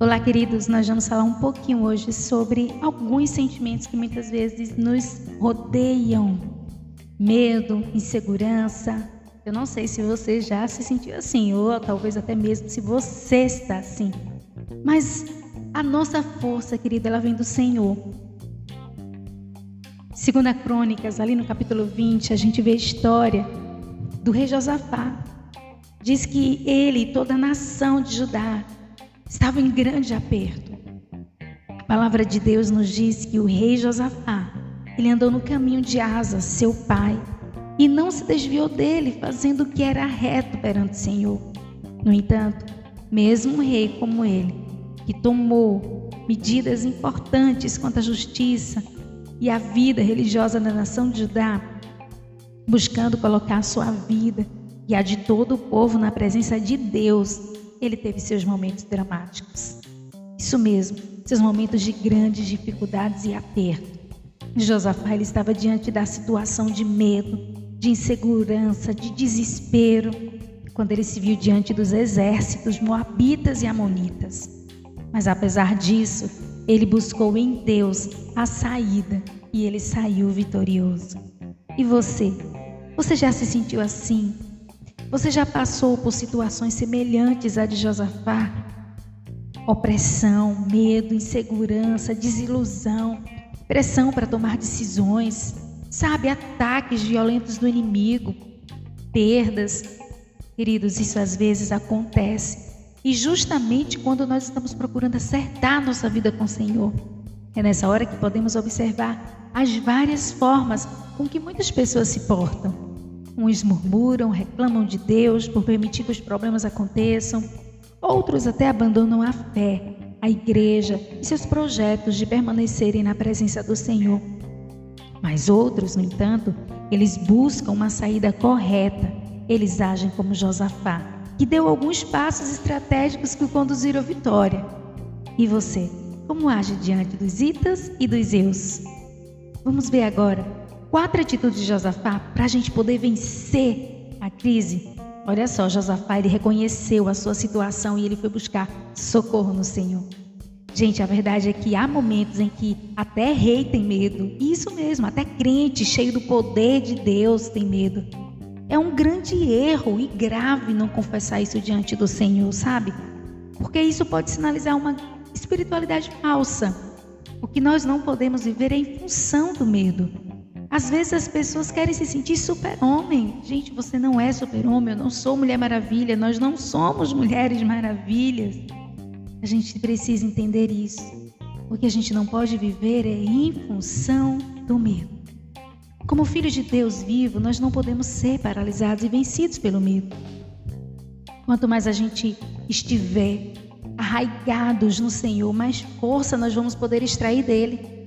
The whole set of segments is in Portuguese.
Olá, queridos. Nós vamos falar um pouquinho hoje sobre alguns sentimentos que muitas vezes nos rodeiam: medo, insegurança. Eu não sei se você já se sentiu assim, ou talvez até mesmo se você está assim. Mas a nossa força, querida, ela vem do Senhor. Segunda Crônicas, ali no capítulo 20, a gente vê a história do rei Josafá. Diz que ele e toda a nação de Judá estavam em grande aperto. A palavra de Deus nos diz que o rei Josafá, ele andou no caminho de Asa, seu pai, e não se desviou dele, fazendo o que era reto perante o Senhor. No entanto, mesmo um rei como ele, que tomou medidas importantes quanto à justiça e a vida religiosa da nação de Judá, buscando colocar sua vida e a de todo o povo na presença de Deus, ele teve seus momentos dramáticos. Isso mesmo, seus momentos de grandes dificuldades e aperto. Josafá ele estava diante da situação de medo, de insegurança, de desespero, quando ele se viu diante dos exércitos moabitas e amonitas. Mas apesar disso, ele buscou em Deus a saída e ele saiu vitorioso. E você? Você já se sentiu assim? Você já passou por situações semelhantes à de Josafá? Opressão, medo, insegurança, desilusão, pressão para tomar decisões, sabe, ataques violentos do inimigo, perdas. Queridos, isso às vezes acontece. E justamente quando nós estamos procurando acertar nossa vida com o Senhor, é nessa hora que podemos observar as várias formas com que muitas pessoas se portam. Uns murmuram, reclamam de Deus por permitir que os problemas aconteçam. Outros até abandonam a fé, a igreja e seus projetos de permanecerem na presença do Senhor. Mas outros, no entanto, eles buscam uma saída correta. Eles agem como Josafá, que deu alguns passos estratégicos que o conduziram à vitória. E você, como age diante dos Itas e dos Eus? Vamos ver agora Quatro atitudes de Josafá para a gente poder vencer a crise. Olha só, Josafá ele reconheceu a sua situação e ele foi buscar socorro no Senhor. Gente, a verdade é que há momentos em que até rei tem medo. Isso mesmo, até crente cheio do poder de Deus tem medo. É um grande erro e grave não confessar isso diante do Senhor, sabe? Porque isso pode sinalizar uma espiritualidade falsa. O que nós não podemos viver é em função do medo. Às vezes as pessoas querem se sentir super-homem. Gente, você não é super-homem, eu não sou Mulher Maravilha, nós não somos Mulheres Maravilhas. A gente precisa entender isso. O que a gente não pode viver é em função do medo. Como filhos de Deus vivo, nós não podemos ser paralisados e vencidos pelo medo. Quanto mais a gente estiver arraigados no Senhor, mais força nós vamos poder extrair dele.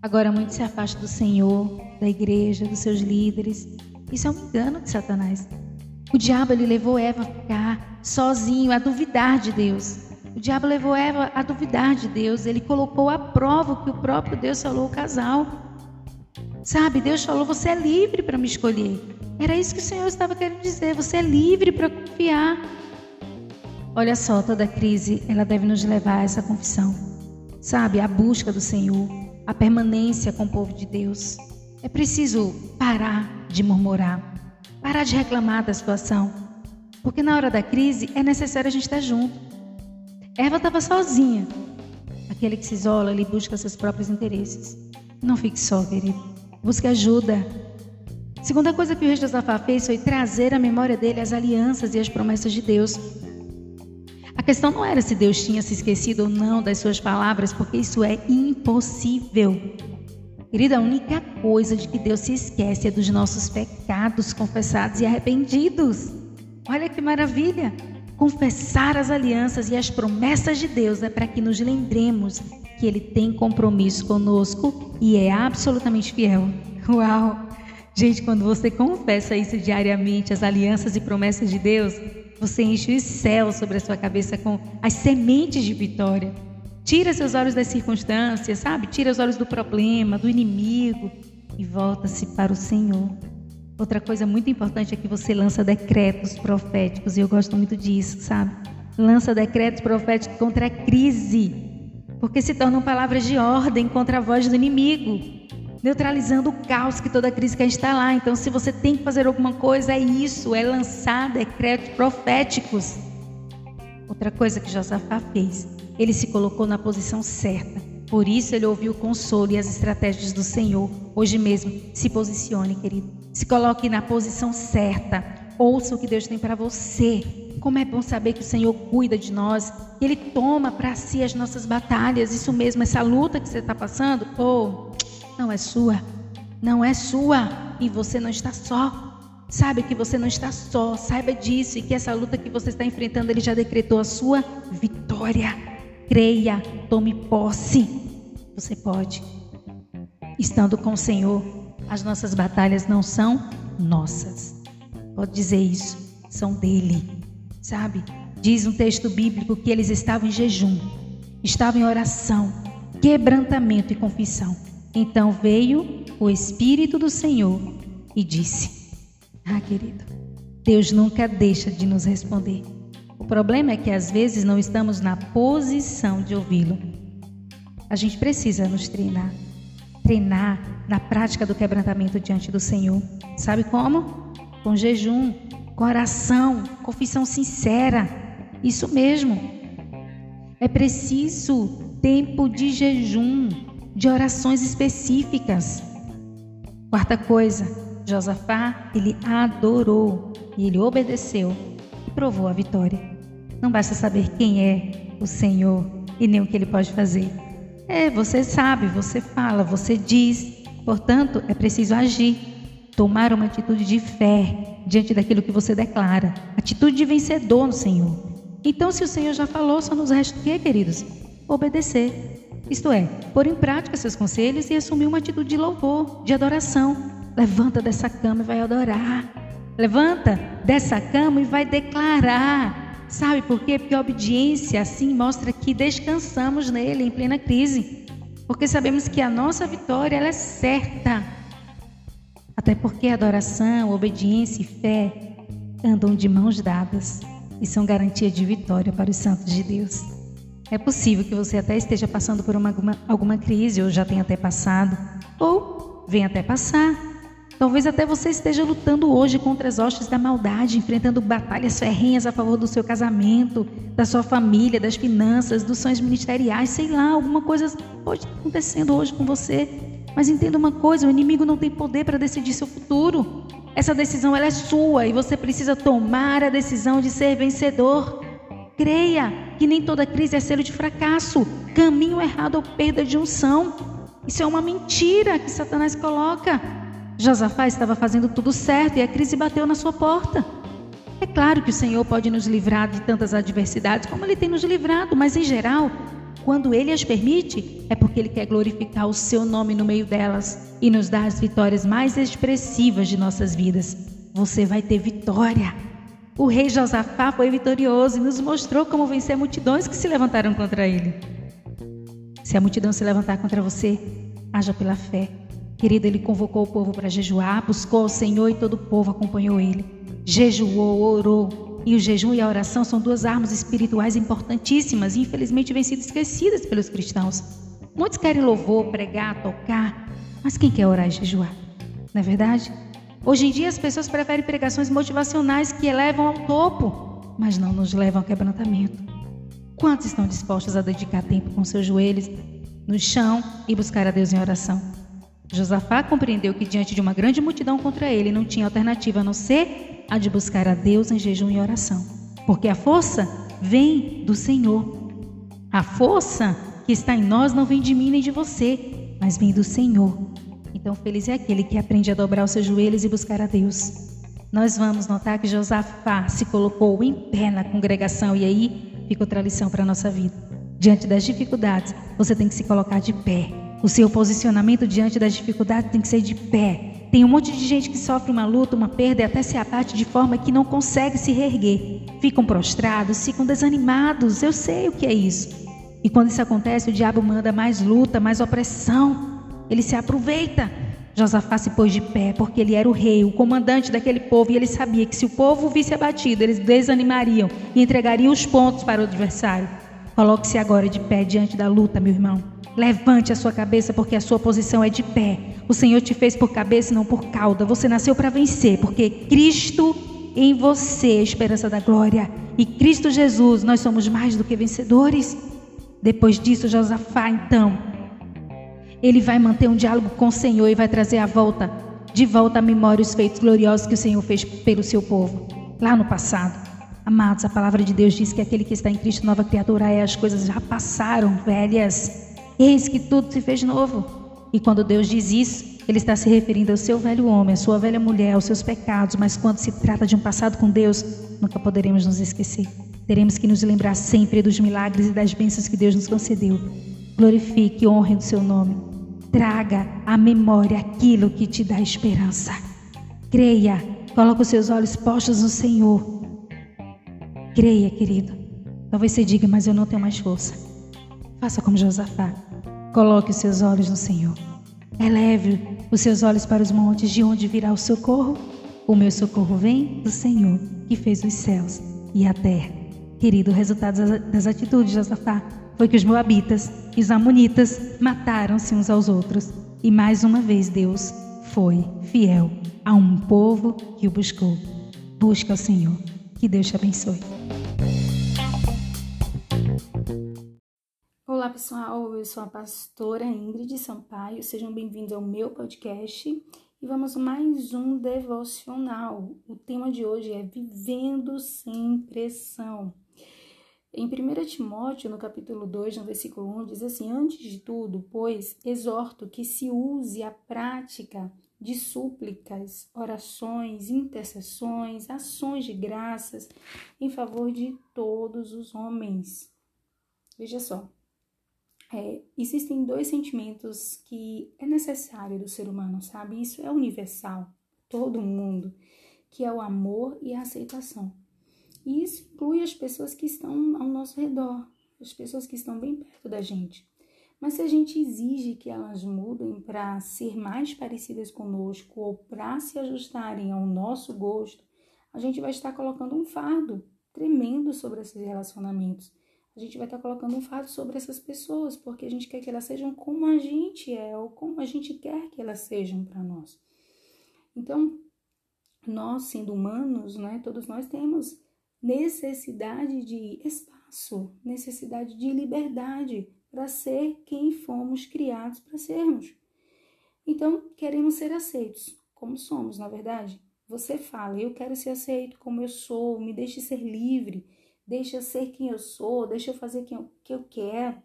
Agora muitos se afastam do Senhor, da igreja, dos seus líderes. Isso é um engano de Satanás. O diabo ele levou Eva a ficar sozinho, a duvidar de Deus. O diabo levou Eva a duvidar de Deus. Ele colocou à prova o que o próprio Deus falou ao casal. Sabe, Deus falou: você é livre para me escolher. Era isso que o Senhor estava querendo dizer. Você é livre para confiar. Olha só, toda crise ela deve nos levar a essa confissão. Sabe, a busca do Senhor a permanência com o povo de Deus. É preciso parar de murmurar, parar de reclamar da situação, porque na hora da crise é necessário a gente estar junto. Eva estava sozinha. Aquele que se isola, ele busca seus próprios interesses. Não fique só, querido. Busque ajuda. Segunda coisa que o rei Josafá fez foi trazer à memória dele as alianças e as promessas de Deus. Questão não era se Deus tinha se esquecido ou não das suas palavras, porque isso é impossível. Querida, a única coisa de que Deus se esquece é dos nossos pecados confessados e arrependidos. Olha que maravilha! Confessar as alianças e as promessas de Deus é para que nos lembremos que Ele tem compromisso conosco e é absolutamente fiel. Uau! Gente, quando você confessa isso diariamente, as alianças e promessas de Deus, você enche os céus sobre a sua cabeça com as sementes de vitória. Tira seus olhos das circunstâncias, sabe? Tira os olhos do problema, do inimigo e volta-se para o Senhor. Outra coisa muito importante é que você lança decretos proféticos, e eu gosto muito disso, sabe? Lança decretos proféticos contra a crise, porque se tornam palavras de ordem contra a voz do inimigo, neutralizando o caos que toda crise quer instalar. Então, se você tem que fazer alguma coisa, é isso, é lançar decretos proféticos. Outra coisa que Josafá fez, ele se colocou na posição certa. Por isso ele ouviu o consolo e as estratégias do Senhor. Hoje mesmo, se posicione, querido. Se coloque na posição certa. Ouça o que Deus tem para você. Como é bom saber que o Senhor cuida de nós, que Ele toma para si as nossas batalhas. Isso mesmo, essa luta que você está passando, oh, não é sua, não é sua, e você não está só. Sabe que você não está só, saiba disso e que essa luta que você está enfrentando, Ele já decretou a sua vitória. Creia, tome posse. Você pode. Estando com o Senhor, as nossas batalhas não são nossas. Pode dizer isso, são dele. Sabe? Diz um texto bíblico que eles estavam em jejum, estavam em oração, quebrantamento e confissão. Então veio o Espírito do Senhor e disse: Ah, querido, Deus nunca deixa de nos responder. O problema é que às vezes não estamos na posição de ouvi-lo. A gente precisa nos treinar treinar na prática do quebrantamento diante do Senhor. Sabe como? Com jejum, com oração, confissão sincera. Isso mesmo. É preciso tempo de jejum, de orações específicas. Quarta coisa, Josafá, ele adorou e ele obedeceu e provou a vitória. Não basta saber quem é o Senhor e nem o que ele pode fazer. É, você sabe, você fala, você diz. Portanto, é preciso agir, tomar uma atitude de fé diante daquilo que você declara, atitude de vencedor no Senhor. Então, se o Senhor já falou, só nos resta o quê, queridos? Obedecer. Isto é, pôr em prática seus conselhos e assumir uma atitude de louvor, de adoração. Levanta dessa cama e vai adorar. Levanta dessa cama e vai declarar Sabe por quê? Porque a obediência assim mostra que descansamos nele em plena crise. Porque sabemos que a nossa vitória ela é certa. Até porque adoração, obediência e fé andam de mãos dadas e são garantia de vitória para os santos de Deus. É possível que você até esteja passando por uma, alguma, alguma crise, ou já tenha até passado, ou venha até passar, Talvez até você esteja lutando hoje contra as hostes da maldade, enfrentando batalhas ferrenhas a favor do seu casamento, da sua família, das finanças, dos sonhos ministeriais, sei lá, alguma coisa pode estar acontecendo hoje com você. Mas entenda uma coisa, o inimigo não tem poder para decidir seu futuro. Essa decisão ela é sua e você precisa tomar a decisão de ser vencedor. Creia que nem toda crise é selo de fracasso, caminho errado ou perda de unção. Isso é uma mentira que Satanás coloca. Josafá estava fazendo tudo certo e a crise bateu na sua porta. É claro que o Senhor pode nos livrar de tantas adversidades como Ele tem nos livrado, mas em geral, quando Ele as permite, é porque Ele quer glorificar o Seu nome no meio delas e nos dar as vitórias mais expressivas de nossas vidas. Você vai ter vitória. O rei Josafá foi vitorioso e nos mostrou como vencer multidões que se levantaram contra ele. Se a multidão se levantar contra você, haja pela fé Querido, ele convocou o povo para jejuar, buscou o Senhor e todo o povo acompanhou ele. Jejuou, orou. E o jejum e a oração são duas armas espirituais importantíssimas e infelizmente vêm sido esquecidas pelos cristãos. Muitos querem louvor, pregar, tocar, mas quem quer orar e jejuar? Não é verdade? Hoje em dia as pessoas preferem pregações motivacionais que elevam ao topo, mas não nos levam ao quebrantamento. Quantos estão dispostos a dedicar tempo com seus joelhos no chão e buscar a Deus em oração? Josafá compreendeu que diante de uma grande multidão contra ele não tinha alternativa a não ser a de buscar a Deus em jejum e oração, porque a força vem do Senhor. A força que está em nós não vem de mim nem de você, mas vem do Senhor. Então, feliz é aquele que aprende a dobrar os seus joelhos e buscar a Deus. Nós vamos notar que Josafá se colocou em pé na congregação e aí fica outra lição para a nossa vida. Diante das dificuldades, você tem que se colocar de pé o seu posicionamento diante das dificuldades tem que ser de pé. Tem um monte de gente que sofre uma luta, uma perda e até se abate de forma que não consegue se reerguer. Ficam prostrados, ficam desanimados. Eu sei o que é isso. E quando isso acontece, o diabo manda mais luta, mais opressão. Ele se aproveita. Josafá se pôs de pé, porque ele era o rei, o comandante daquele povo, e ele sabia que se o povo visse abatido, eles desanimariam e entregariam os pontos para o adversário. Coloque-se agora de pé diante da luta, meu irmão. Levante a sua cabeça, porque a sua posição é de pé. O Senhor te fez por cabeça e não por cauda. Você nasceu para vencer, porque Cristo em você é a esperança da glória. E Cristo Jesus, nós somos mais do que vencedores. Depois disso, Josafá, então, ele vai manter um diálogo com o Senhor e vai trazer a volta, de volta à memória os feitos gloriosos que o Senhor fez pelo seu povo, lá no passado. Amados, a palavra de Deus diz que aquele que está em Cristo, nova criatura é, as coisas já passaram, velhas. Eis que tudo se fez novo. E quando Deus diz isso, Ele está se referindo ao seu velho homem, à sua velha mulher, aos seus pecados, mas quando se trata de um passado com Deus, nunca poderemos nos esquecer. Teremos que nos lembrar sempre dos milagres e das bênçãos que Deus nos concedeu. Glorifique e honre o seu nome. Traga à memória aquilo que te dá esperança. Creia, coloque os seus olhos postos no Senhor. Creia, querido. Talvez você diga, mas eu não tenho mais força. Faça como Josafá. Coloque os seus olhos no Senhor. Eleve os seus olhos para os montes, de onde virá o socorro? O meu socorro vem do Senhor, que fez os céus e a terra. Querido, o resultado das atitudes de Josafá foi que os moabitas e os amonitas mataram-se uns aos outros. E mais uma vez Deus foi fiel a um povo que o buscou. Busca o Senhor. Que Deus te abençoe. Olá pessoal, eu sou a pastora Ingrid Sampaio, sejam bem-vindos ao meu podcast e vamos mais um devocional. O tema de hoje é Vivendo sem Pressão. Em 1 Timóteo, no capítulo 2, no versículo 1, diz assim: Antes de tudo, pois, exorto que se use a prática de súplicas, orações, intercessões, ações de graças em favor de todos os homens. Veja só, é, existem dois sentimentos que é necessário do ser humano, sabe? Isso é universal, todo mundo, que é o amor e a aceitação. E isso inclui as pessoas que estão ao nosso redor, as pessoas que estão bem perto da gente. Mas se a gente exige que elas mudem para ser mais parecidas conosco ou para se ajustarem ao nosso gosto, a gente vai estar colocando um fardo tremendo sobre esses relacionamentos. A gente vai estar colocando um fardo sobre essas pessoas, porque a gente quer que elas sejam como a gente é ou como a gente quer que elas sejam para nós. Então, nós, sendo humanos, né, todos nós temos necessidade de espaço, necessidade de liberdade para ser quem fomos criados para sermos. Então, queremos ser aceitos, como somos, na verdade. Você fala, eu quero ser aceito como eu sou, me deixe ser livre, deixe eu ser quem eu sou, deixe eu fazer o que eu, que eu quero.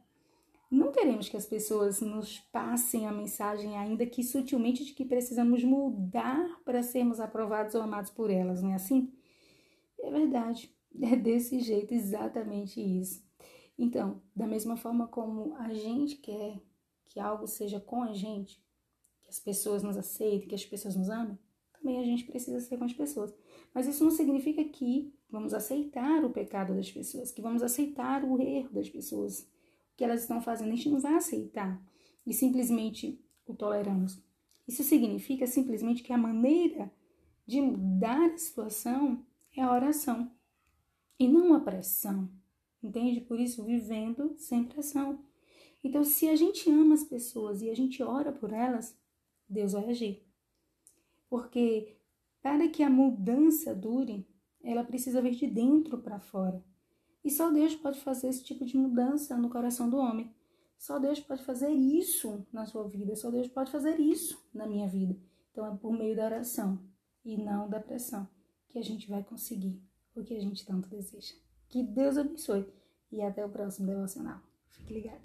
Não queremos que as pessoas nos passem a mensagem, ainda que sutilmente, de que precisamos mudar para sermos aprovados ou amados por elas, não é assim? É verdade, é desse jeito, exatamente isso. Então, da mesma forma como a gente quer que algo seja com a gente, que as pessoas nos aceitem, que as pessoas nos amem, também a gente precisa ser com as pessoas. Mas isso não significa que vamos aceitar o pecado das pessoas, que vamos aceitar o erro das pessoas, o que elas estão fazendo, a gente não vai aceitar e simplesmente o toleramos. Isso significa simplesmente que a maneira de mudar a situação é a oração e não a pressão, entende? Por isso, vivendo sem pressão. Então, se a gente ama as pessoas e a gente ora por elas, Deus vai agir. Porque para que a mudança dure, ela precisa vir de dentro para fora. E só Deus pode fazer esse tipo de mudança no coração do homem. Só Deus pode fazer isso na sua vida. Só Deus pode fazer isso na minha vida. Então é por meio da oração e não da pressão que a gente vai conseguir o que a gente tanto deseja. Que Deus abençoe e até o próximo devocional. Fique ligado.